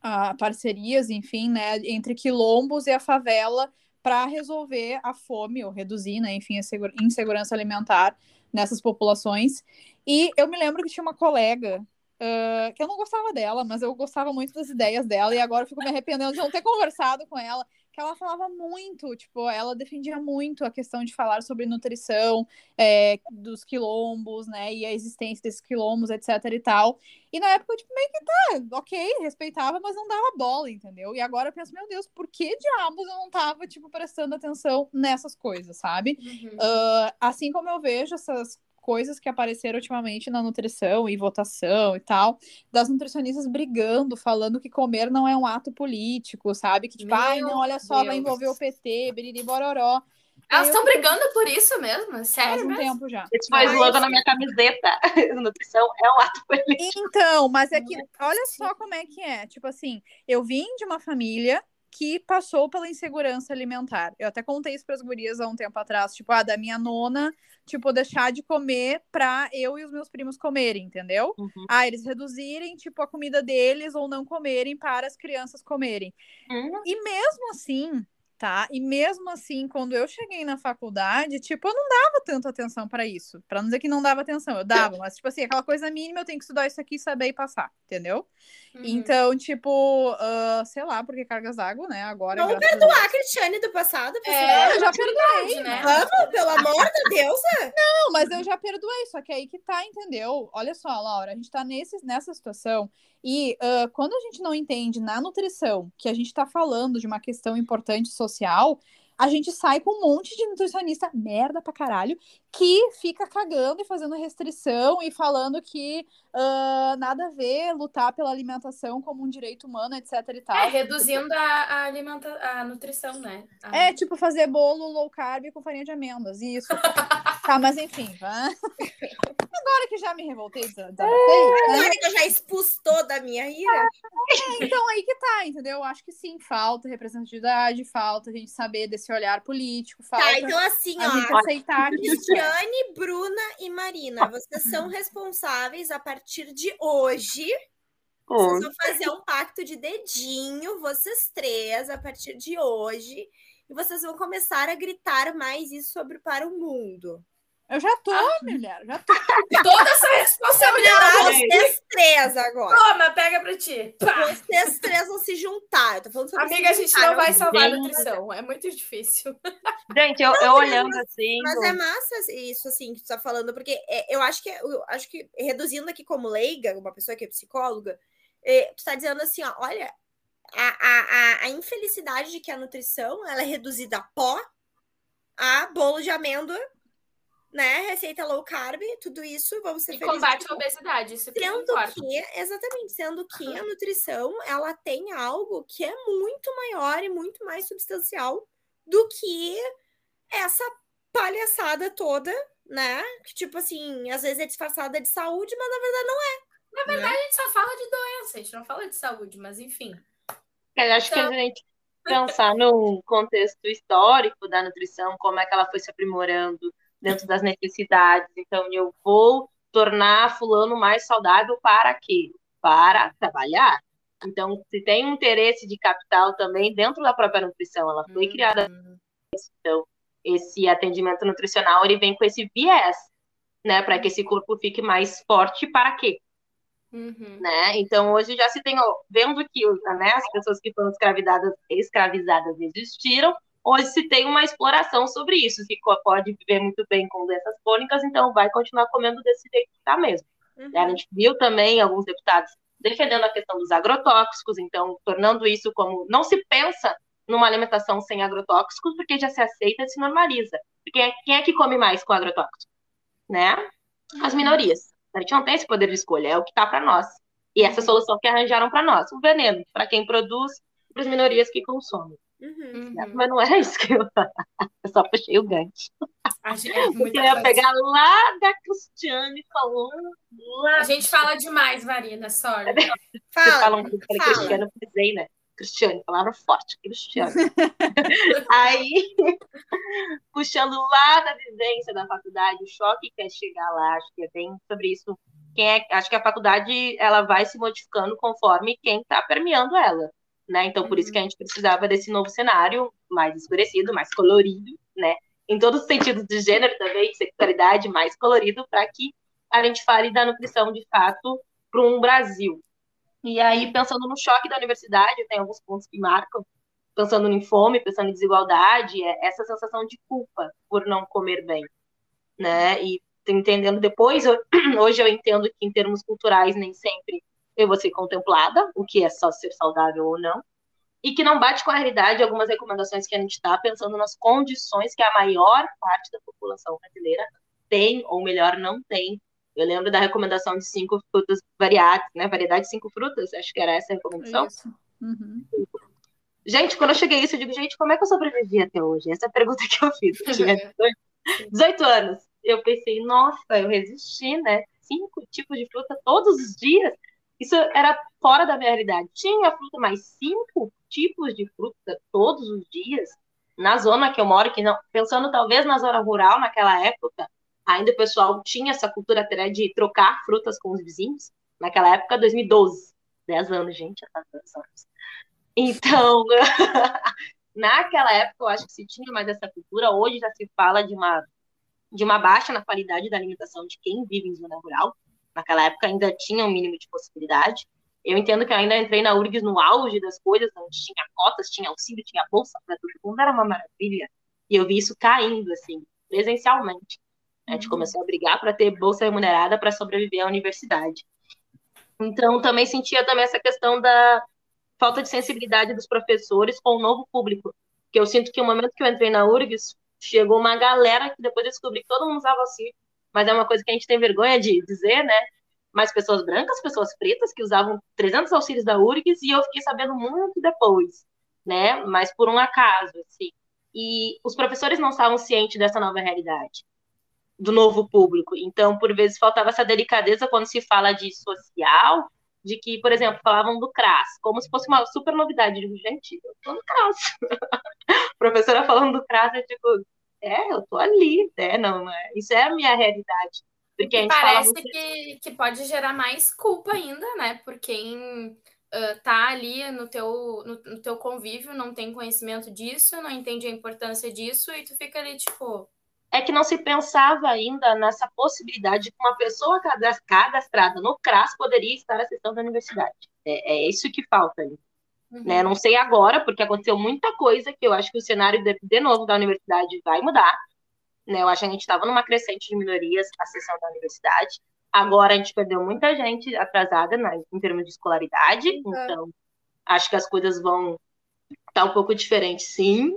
A: ah, parcerias, enfim, né, entre quilombos e a favela para resolver a fome ou reduzir, né, enfim, a insegurança alimentar nessas populações. E eu me lembro que tinha uma colega uh, que eu não gostava dela, mas eu gostava muito das ideias dela e agora eu fico me arrependendo de não ter conversado com ela que ela falava muito, tipo, ela defendia muito a questão de falar sobre nutrição é, dos quilombos, né, e a existência desses quilombos, etc e tal. E na época, tipo, meio que tá, ok, respeitava, mas não dava bola, entendeu? E agora eu penso, meu Deus, por que diabos eu não tava, tipo, prestando atenção nessas coisas, sabe? Uhum. Uh, assim como eu vejo essas coisas que apareceram ultimamente na nutrição e votação e tal, das nutricionistas brigando, falando que comer não é um ato político, sabe? Que tipo, Meu ai, não, olha só, Deus. vai envolver o PT, biriri bororó.
C: Elas estão brigando por isso mesmo? Sério?
A: Faz um
C: mesmo?
A: tempo já.
D: Esse foi slogan na minha camiseta. Nutrição é um ato político.
A: Então, mas é que, olha só como é que é. Tipo assim, eu vim de uma família que passou pela insegurança alimentar. Eu até contei isso para as gurias há um tempo atrás, tipo, a ah, da minha nona, tipo, deixar de comer para eu e os meus primos comerem, entendeu? Uhum. Ah, eles reduzirem, tipo, a comida deles ou não comerem para as crianças comerem. Uhum. E mesmo assim, tá? E mesmo assim, quando eu cheguei na faculdade, tipo, eu não dava tanta atenção para isso. Para não dizer que não dava atenção, eu dava, mas tipo assim, aquela coisa mínima, eu tenho que estudar isso aqui, saber e passar, entendeu? Uhum. Então, tipo, uh, sei lá, porque cargas d'água, né? Agora.
B: Vamos perdoar a Cristiane do passado,
A: É, eu já perdoei, né?
B: Vamos, pelo amor de Deus.
A: Né? Não, mas eu já perdoei, só que aí que tá, entendeu? Olha só, Laura, a gente tá nesse, nessa situação e uh, quando a gente não entende na nutrição que a gente está falando de uma questão importante social, a gente sai com um monte de nutricionista merda pra caralho que fica cagando e fazendo restrição e falando que uh, nada a ver lutar pela alimentação como um direito humano, etc e tal.
C: É, reduzindo a, a, alimenta a nutrição, né? A...
A: É, tipo fazer bolo low carb com farinha de amêndoas, isso. tá, mas enfim, vai. Agora que já me revoltei, desabafei.
B: É, agora que eu já expus toda a minha ira.
A: É, então aí que tá, entendeu? Acho que sim, falta representatividade, falta a gente saber desse olhar político, tá, falta.
B: Tá, então assim,
A: a
B: ó.
A: Gente aceitar que...
B: Cristiane, Bruna e Marina, vocês são responsáveis a partir de hoje. Vocês vão fazer um pacto de dedinho, vocês três, a partir de hoje. E vocês vão começar a gritar mais isso sobre para o mundo.
A: Eu já tô, ah. mulher, já tô.
C: Toda essa responsabilidade.
B: Vocês três agora.
C: Toma, pega pra ti.
B: Pá. Vocês três vão se juntar. Eu tô falando sobre
C: Amiga, a gente não vai salvar a nutrição. É muito difícil.
D: Gente, eu, não, eu olhando
B: mas,
D: assim.
B: Mas é massa isso, assim, que tu tá falando, porque é, eu acho que eu acho que, reduzindo aqui como leiga, uma pessoa que é psicóloga, é, tu tá dizendo assim, ó, olha, a, a, a, a infelicidade de que a nutrição ela é reduzida a pó a bolo de amêndoa né? Receita low carb, tudo isso, vamos ser
C: e felizes. combate a obesidade, isso que
B: sendo que, exatamente, sendo que a nutrição, ela tem algo que é muito maior e muito mais substancial do que essa palhaçada toda, né? Que, tipo assim, às vezes é disfarçada de saúde, mas na verdade não é.
C: Na verdade, né? a gente só fala de doença, a gente não fala de saúde, mas enfim.
D: Eu acho então... que a gente pensar no contexto histórico da nutrição, como é que ela foi se aprimorando dentro das necessidades. Então, eu vou tornar fulano mais saudável para quê? Para trabalhar. Então, se tem um interesse de capital também dentro da própria nutrição, ela foi uhum. criada. Então, esse atendimento nutricional ele vem com esse viés, né, para que esse corpo fique mais forte para quê? Uhum. Né? Então, hoje já se tem, ó, vendo que né, as pessoas que foram escravizadas, escravizadas existiram, hoje se tem uma exploração sobre isso, que pode viver muito bem com doenças crônicas, então vai continuar comendo desse jeito que está mesmo. Uhum. A gente viu também alguns deputados defendendo a questão dos agrotóxicos, então tornando isso como não se pensa numa alimentação sem agrotóxicos, porque já se aceita e se normaliza. Porque quem é que come mais com agrotóxicos? Né? As uhum. minorias. A gente não tem esse poder de escolha, é o que está para nós. E essa solução que arranjaram para nós, o veneno, para quem produz, para as minorias que consomem. Uhum. Mas não era isso que eu Eu só puxei o gancho. A gente, é eu ia pegar lá da Cristiane falando. Lá...
C: A gente fala demais, Marina, sorry.
D: Fala, Você fala um pouco para Cristiane, eu pensei, né? Cristiane, palavra forte, Cristiane. Aí, puxando lá da vivência da faculdade, o choque que é chegar lá, acho que é bem sobre isso. Quem é, acho que a faculdade ela vai se modificando conforme quem está permeando ela. Né? Então, por isso que a gente precisava desse novo cenário mais escurecido, mais colorido, né? Em todos os sentidos de gênero também, sexualidade mais colorido, para que a gente fale da nutrição de fato para um Brasil. E aí, pensando no choque da universidade, tem alguns pontos que marcam, pensando em fome, pensando em desigualdade, é essa sensação de culpa por não comer bem, né? E entendendo depois, hoje eu entendo que em termos culturais nem sempre eu vou ser contemplada, o que é só ser saudável ou não, e que não bate com a realidade algumas recomendações que a gente está pensando nas condições que a maior parte da população brasileira tem, ou melhor, não tem. Eu lembro da recomendação de cinco frutas variadas, né? Variedade de cinco frutas, acho que era essa a recomendação. Uhum. Gente, quando eu cheguei a isso, eu digo, gente, como é que eu sobrevivi até hoje? Essa é a pergunta que eu fiz. Eu tinha 18 anos. Eu pensei, nossa, eu resisti, né? Cinco tipos de fruta todos os dias. Isso era fora da minha realidade. Tinha fruta, mais cinco tipos de fruta todos os dias. Na zona que eu moro, que não, pensando talvez na zona rural naquela época, ainda o pessoal tinha essa cultura até de trocar frutas com os vizinhos. Naquela época, 2012. 10 anos, gente, já tá 10 anos. Então, naquela época, eu acho que se tinha mais essa cultura. Hoje já se fala de uma, de uma baixa na qualidade da alimentação de quem vive em zona rural naquela época ainda tinha um mínimo de possibilidade. Eu entendo que eu ainda entrei na URGS no auge das coisas, onde tinha cotas, tinha auxílio, tinha bolsa para todo mundo, era uma maravilha. E eu vi isso caindo, assim, presencialmente. A gente uhum. começou a brigar para ter bolsa remunerada para sobreviver à universidade. Então, também sentia também essa questão da falta de sensibilidade dos professores com o novo público. Que eu sinto que o momento que eu entrei na URGS, chegou uma galera que depois eu descobri que todo mundo usava auxílio, mas é uma coisa que a gente tem vergonha de dizer, né? Mas pessoas brancas, pessoas pretas que usavam 300 auxílios da URGS e eu fiquei sabendo muito depois, né? Mas por um acaso, assim. E os professores não estavam cientes dessa nova realidade, do novo público. Então, por vezes, faltava essa delicadeza quando se fala de social, de que, por exemplo, falavam do CRAS, como se fosse uma super novidade. Gente, eu tô no CRAS. professora falando do CRAS, eu digo, é, eu tô ali, né? Não, é, isso é a minha realidade. Porque a gente
C: Parece
D: muito...
C: que, que pode gerar mais culpa ainda, né? Por quem uh, tá ali no teu, no, no, teu convívio, não tem conhecimento disso, não entende a importância disso, e tu fica ali, tipo.
D: É que não se pensava ainda nessa possibilidade de que uma pessoa cadastrada no CRAS poderia estar acessando a universidade. É, é isso que falta aí. Uhum. Né? Não sei agora, porque aconteceu muita coisa que eu acho que o cenário de, de novo da universidade vai mudar. Né? Eu acho que a gente estava numa crescente de minorias a universidade. Agora a gente perdeu muita gente atrasada né, em termos de escolaridade, uhum. então acho que as coisas vão estar tá um pouco diferentes, sim.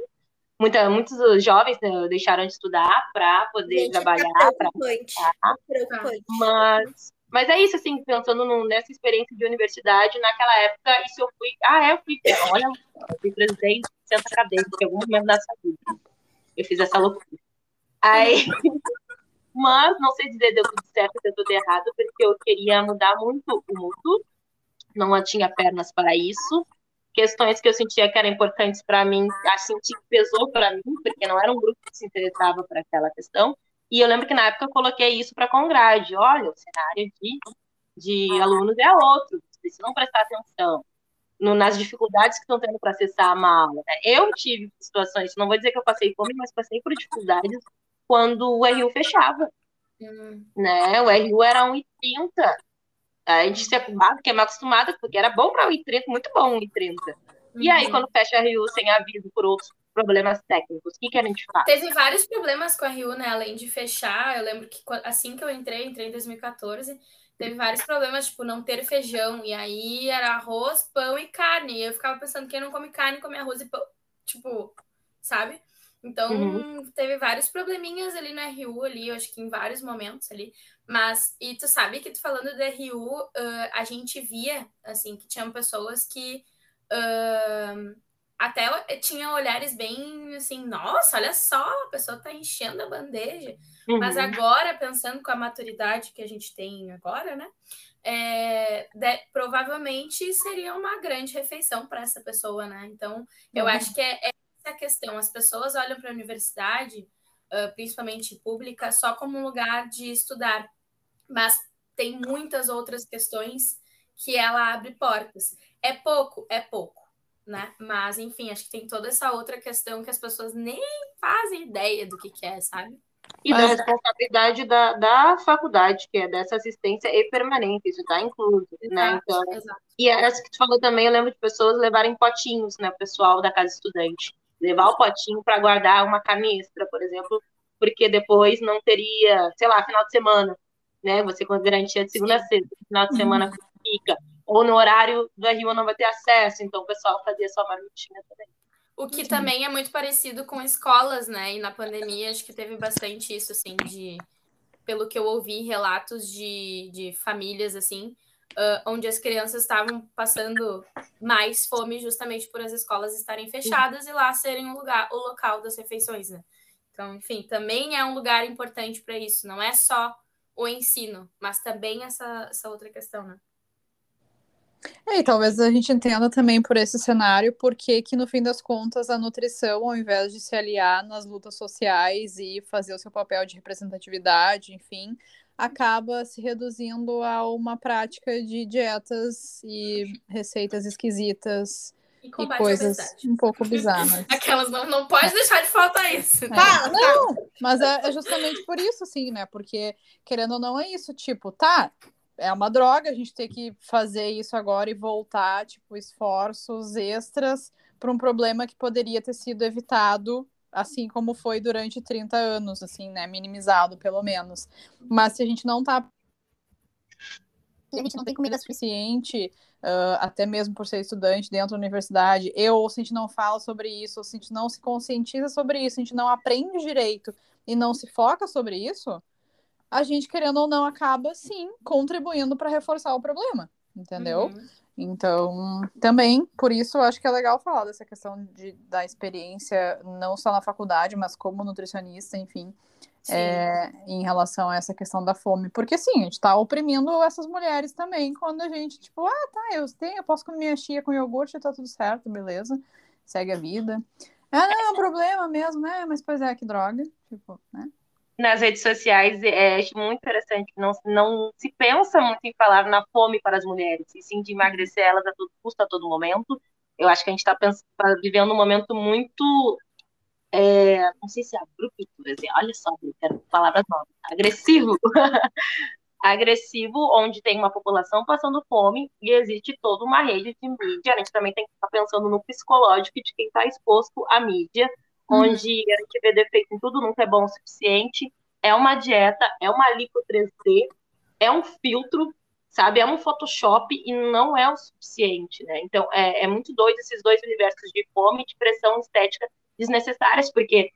D: Muita, muitos jovens né, deixaram de estudar para poder gente, trabalhar. Tá
B: preocupante.
D: Pra... preocupante. Mas mas é isso, assim, pensando no, nessa experiência de universidade, naquela época, isso eu fui. Ah, é, eu fui. Olha, eu fui presidente, senta a cadeira, em algum momento da sua vida. Eu fiz essa loucura. Aí. Mas não sei dizer deu tudo certo, deu tudo errado, porque eu queria mudar muito o mundo. Não tinha pernas para isso. Questões que eu sentia que eram importantes para mim, a sentir que pesou para mim, porque não era um grupo que se interessava por aquela questão. E eu lembro que na época eu coloquei isso para a Congrade. Olha, o cenário de, de alunos é outro, precisam prestar atenção no, nas dificuldades que estão tendo para acessar uma aula. Né? Eu tive situações, não vou dizer que eu passei fome, mas passei por dificuldades quando o RU fechava. Hum. Né? O RU era 1,30. A gente se acostumado, que é acostumada, porque era bom para 1,30, muito bom 1,30. Uhum. E aí, uhum. quando fecha a RU sem aviso por outros problemas técnicos. O que, que a gente faz?
C: Teve vários problemas com a Rio, né? Além de fechar, eu lembro que assim que eu entrei, entrei em 2014, teve vários problemas, tipo, não ter feijão. E aí era arroz, pão e carne. E eu ficava pensando, quem não come carne, come arroz e pão. Tipo, sabe? Então, uhum. teve vários probleminhas ali na RU, ali, eu acho que em vários momentos ali. Mas, e tu sabe que tu falando da RU, uh, a gente via, assim, que tinham pessoas que uh, até tinha olhares bem assim, nossa, olha só, a pessoa está enchendo a bandeja. Uhum. Mas agora, pensando com a maturidade que a gente tem agora, né? É, de, provavelmente seria uma grande refeição para essa pessoa, né? Então, eu uhum. acho que é, é essa a questão. As pessoas olham para a universidade, uh, principalmente pública, só como um lugar de estudar, mas tem muitas outras questões que ela abre portas. É pouco, é pouco né? Mas, enfim, acho que tem toda essa outra questão que as pessoas nem fazem ideia do que, que é, sabe?
D: E da responsabilidade da, da faculdade, que é dessa assistência e permanente, isso está incluso, né?
C: Exato,
D: Então,
C: exato.
D: e essa que tu falou também, eu lembro de pessoas levarem potinhos, né, pessoal da casa estudante. Levar o potinho para guardar uma canistra, por exemplo, porque depois não teria, sei lá, final de semana, né? Você com garantia de segunda a sexta, final de semana fica. Ou no horário do RU não vai ter acesso, então o pessoal fazia só marmitinha também.
C: O que também é muito parecido com escolas, né? E na pandemia acho que teve bastante isso, assim, de. Pelo que eu ouvi, relatos de, de famílias, assim, ah, onde as crianças estavam passando mais fome justamente por as escolas estarem fechadas e lá serem o lugar, o local das refeições, né? Então, enfim, também é um lugar importante para isso. Não é só o ensino, mas também essa, essa outra questão, né?
A: É, e talvez a gente entenda também por esse cenário porque que no fim das contas a nutrição, ao invés de se aliar nas lutas sociais e fazer o seu papel de representatividade, enfim, acaba se reduzindo a uma prática de dietas e receitas esquisitas
C: E
A: e coisas um pouco bizarras.
C: Aquelas não, não pode deixar de faltar isso.
A: É.
B: Fala,
A: Não, mas é, é justamente por isso, assim, né? Porque, querendo ou não, é isso, tipo, tá, é uma droga a gente ter que fazer isso agora e voltar, tipo, esforços extras para um problema que poderia ter sido evitado, assim como foi durante 30 anos, assim, né? Minimizado, pelo menos. Mas se a gente não tá. Se a gente não tem comida suficiente, ah, até mesmo por ser estudante dentro da universidade, eu, ou se a gente não fala sobre isso, ou se a gente não se conscientiza sobre isso, a gente não aprende direito e não se foca sobre isso, a gente, querendo ou não, acaba, sim, contribuindo para reforçar o problema, entendeu?
C: Uhum.
A: Então, também, por isso, eu acho que é legal falar dessa questão de, da experiência, não só na faculdade, mas como nutricionista, enfim, é, em relação a essa questão da fome. Porque, sim, a gente tá oprimindo essas mulheres também, quando a gente, tipo, ah, tá, eu tenho, eu posso comer minha chia com iogurte, tá tudo certo, beleza, segue a vida. Ah, não, é um problema mesmo, né? Mas, pois é, que droga, tipo, né?
D: Nas redes sociais, é, acho muito interessante não, não se pensa muito em falar na fome para as mulheres, e sim de emagrecer elas a todo custo, a todo momento. Eu acho que a gente está vivendo um momento muito, é, não sei se é abrupto, olha só, quero palavras novas, agressivo. agressivo, onde tem uma população passando fome e existe toda uma rede de mídia. A gente também tem que estar pensando no psicológico de quem está exposto à mídia, onde a gente vê defeito em tudo, nunca é bom o suficiente. É uma dieta, é uma lipo 3D, é um filtro, sabe? É um Photoshop e não é o suficiente, né? Então, é, é muito doido esses dois universos de fome e de pressão estética desnecessárias, porque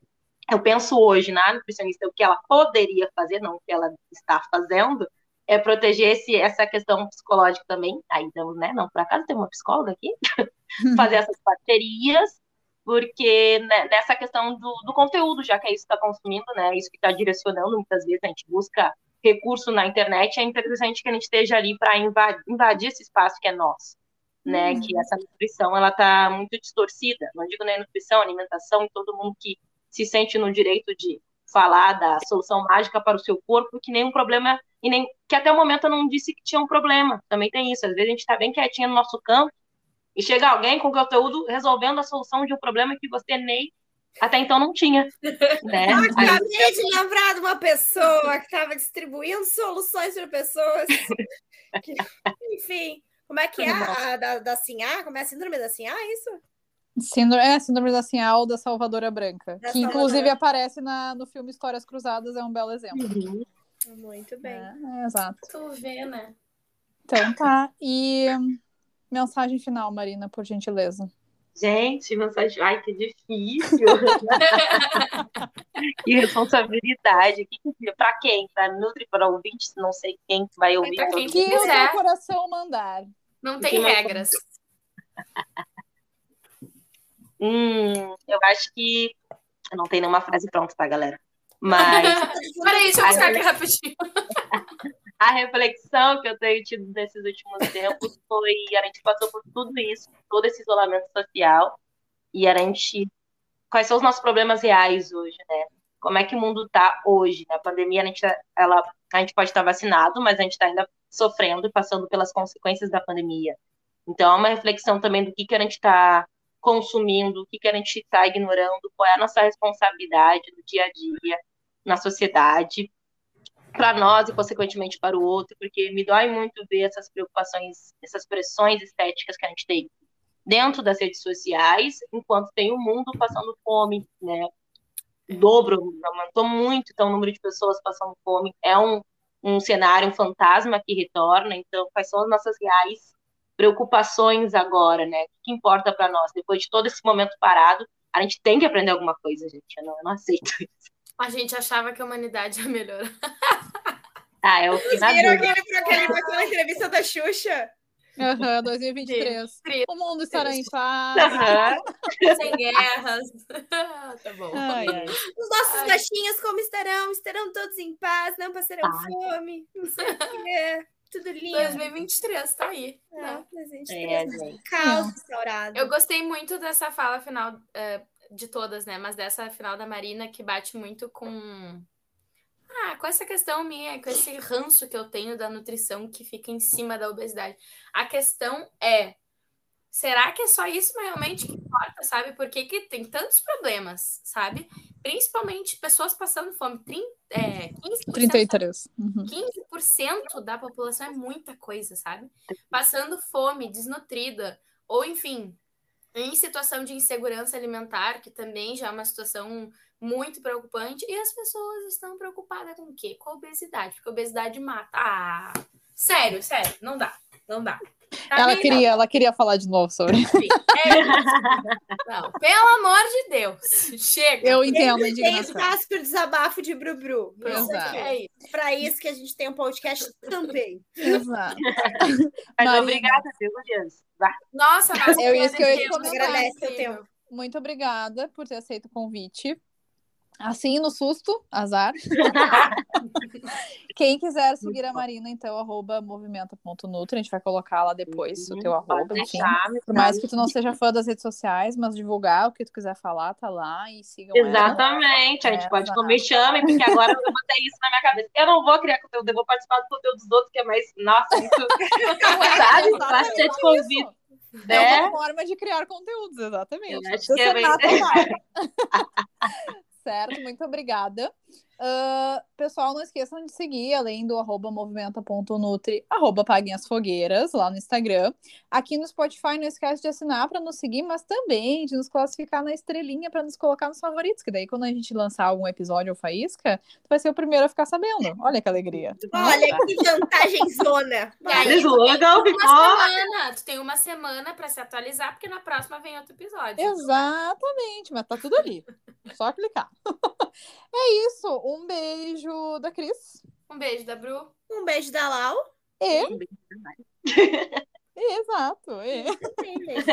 D: eu penso hoje na nutricionista o que ela poderia fazer, não o que ela está fazendo, é proteger esse, essa questão psicológica também. Aí, então, né? Não, por acaso tem uma psicóloga aqui? fazer essas parcerias porque né, nessa questão do, do, conteúdo, já que é isso que está consumindo, né, é isso que está direcionando, muitas vezes a gente busca recurso na internet, é interessante que a gente esteja ali para invadir, invadir, esse espaço que é nosso, né, uhum. que essa nutrição, ela está muito distorcida, não digo nem nutrição, alimentação, e todo mundo que se sente no direito de falar da solução mágica para o seu corpo, que nenhum problema, e nem que até o momento eu não disse que tinha um problema, também tem isso, às vezes a gente está bem quietinho no nosso campo, e chega alguém com conteúdo resolvendo a solução de um problema que você nem até então não tinha. Né?
B: Eu acabei de lembrar de uma pessoa que estava distribuindo soluções para pessoas. Que, enfim, como é que é a da, da Sinhá? Como é a síndrome da Sinhá, é isso?
A: Síndrome, é, síndrome da Sinhá ou da Salvadora Branca, da que Salvadora. inclusive aparece na, no filme Histórias Cruzadas, é um belo exemplo.
B: Uhum. Muito bem.
A: É, é, exato.
C: Tu vê, né?
A: Então tá. E Mensagem final, Marina, por gentileza.
D: Gente, mensagem. Ai, que difícil. que responsabilidade. Para quem? Para Nutri, para ouvinte? Não sei quem vai ouvir.
C: Para quem
A: que o seu coração mandar.
C: Não tem regras.
D: hum, eu acho que. Eu não tenho nenhuma frase pronta, tá, galera? Mas.
C: Peraí, deixa eu buscar aqui rapidinho
D: a reflexão que eu tenho tido nesses últimos tempos foi a gente passou por tudo isso, todo esse isolamento social, e a gente quais são os nossos problemas reais hoje, né? Como é que o mundo está hoje? Na pandemia a gente ela a gente pode estar vacinado, mas a gente está ainda sofrendo e passando pelas consequências da pandemia. Então é uma reflexão também do que que a gente está consumindo, o que, que a gente está ignorando, qual é a nossa responsabilidade no dia a dia, na sociedade, para nós e, consequentemente, para o outro, porque me dói muito ver essas preocupações, essas pressões estéticas que a gente tem dentro das redes sociais, enquanto tem o mundo passando fome, né? Dobro, aumentou muito, então o número de pessoas passando fome é um, um cenário, um fantasma que retorna, então quais são as nossas reais preocupações agora, né? O que importa para nós? Depois de todo esse momento parado, a gente tem que aprender alguma coisa, gente, eu não, eu não aceito isso.
C: A gente achava que a humanidade ia melhorar.
D: Ah, é o que na
B: Viram aquele, aquele, aquela entrevista da Xuxa?
A: Aham, 2023.
C: Triste.
A: O mundo estará em paz.
D: Aham.
C: Sem guerras. tá bom.
A: Ai, ai.
B: Os nossos
C: Ai.
B: gatinhos como estarão? Estarão todos em paz, não passarão
D: Ai.
B: fome. Não sei o quê. Tudo lindo.
C: 2023 tá aí.
B: É,
C: né?
B: mas a gente
D: É,
B: tem
D: gente.
B: caos restaurado.
C: Eu gostei muito dessa fala final eh, de todas, né? Mas dessa final da Marina que bate muito com. Ah, com essa questão minha, com esse ranço que eu tenho da nutrição que fica em cima da obesidade. A questão é. Será que é só isso realmente que importa, sabe? Por que, tem tantos problemas, sabe? Principalmente pessoas passando fome. Trin- é, 15%,
A: 33. Uhum.
C: 15% da população é muita coisa, sabe? Passando fome, desnutrida, ou enfim, em situação de insegurança alimentar, que também já é uma situação muito preocupante, e as pessoas estão preocupadas com o quê? Com a obesidade, porque a obesidade mata. Ah, sério, sério, não dá, não dá. Pra
A: Ela
C: mim,
A: queria, ela queria falar de novo sobre.
C: é isso. Não, pelo amor de Deus, chega.
A: Eu entendo a
B: Tem
A: indignação.
B: espaço para o desabafo de Brubru.
A: Exato.
C: é isso.
B: Para isso que a gente tem um podcast também.
A: Exato.
D: Mas
A: Marina.
D: obrigada, viu.
C: Nossa, mas
A: É isso que eu ia.
B: Agradece o tempo.
A: Muito obrigada por ter aceito o convite. Assim, no susto, azar. Quem quiser seguir a Marina, então, arroba movimenta.nutri. A gente vai colocar lá depois o teu
D: Uhum,
A: arroba, enfim.
D: deixar,
A: Por mais que tu não seja fã das redes sociais, mas divulgar o que tu quiser falar, tá lá e sigam ela.
D: Exatamente, a gente
A: É,
D: pode
A: exato.
D: comer chame, porque agora eu botei isso na minha cabeça. Eu não vou criar conteúdo, eu vou participar do conteúdo dos outros, que é mais, nossa, muito, sabe?
A: exatamente
D: Bastante
A: isso.
D: convite.
A: É
D: É,
A: uma forma de criar conteúdos, exatamente.
D: Eu acho que é bem-.
A: Certo, muito obrigada. Ah, pessoal, não esqueçam de seguir, além do arroba movimenta.nutri, arroba paguem as fogueiras lá no Instagram. Aqui no Spotify, não esquece de assinar para nos seguir, mas também de nos classificar na estrelinha para nos colocar nos favoritos, que daí quando a gente lançar algum episódio ou faísca, tu vai ser o primeiro a ficar sabendo. Olha que alegria.
B: Olha que vantagem zona.
C: E aí,
D: Esse slogan
C: Uma semana, tu tem uma semana pra se atualizar, porque na próxima vem outro episódio.
A: Exatamente, mas tá tudo ali. Só clicar. É isso. Um beijo da Cris.
C: Um beijo da Bru.
B: Um beijo da Lau.
A: E. Exato. E.
B: Também, beijo.